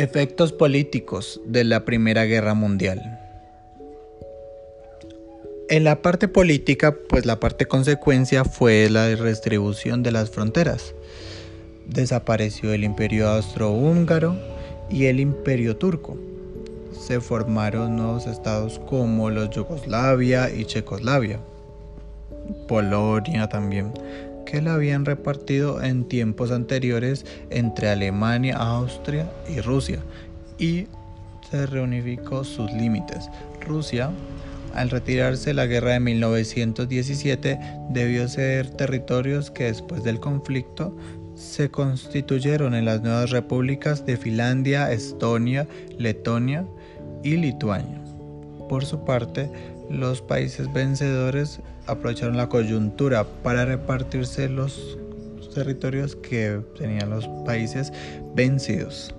Efectos políticos de la Primera Guerra Mundial. En la parte política, pues la parte consecuencia fue la redistribución de las fronteras. Desapareció el imperio austrohúngaro y el imperio turco. Se formaron nuevos estados como los Yugoslavia y Checoslavia. Polonia también que la habían repartido en tiempos anteriores entre Alemania, Austria y Rusia y se reunificó sus límites. Rusia, al retirarse de la guerra de 1917, debió ceder territorios que después del conflicto se constituyeron en las nuevas repúblicas de Finlandia, Estonia, Letonia y Lituania. Por su parte, los países vencedores aprovecharon la coyuntura para repartirse los territorios que tenían los países vencidos.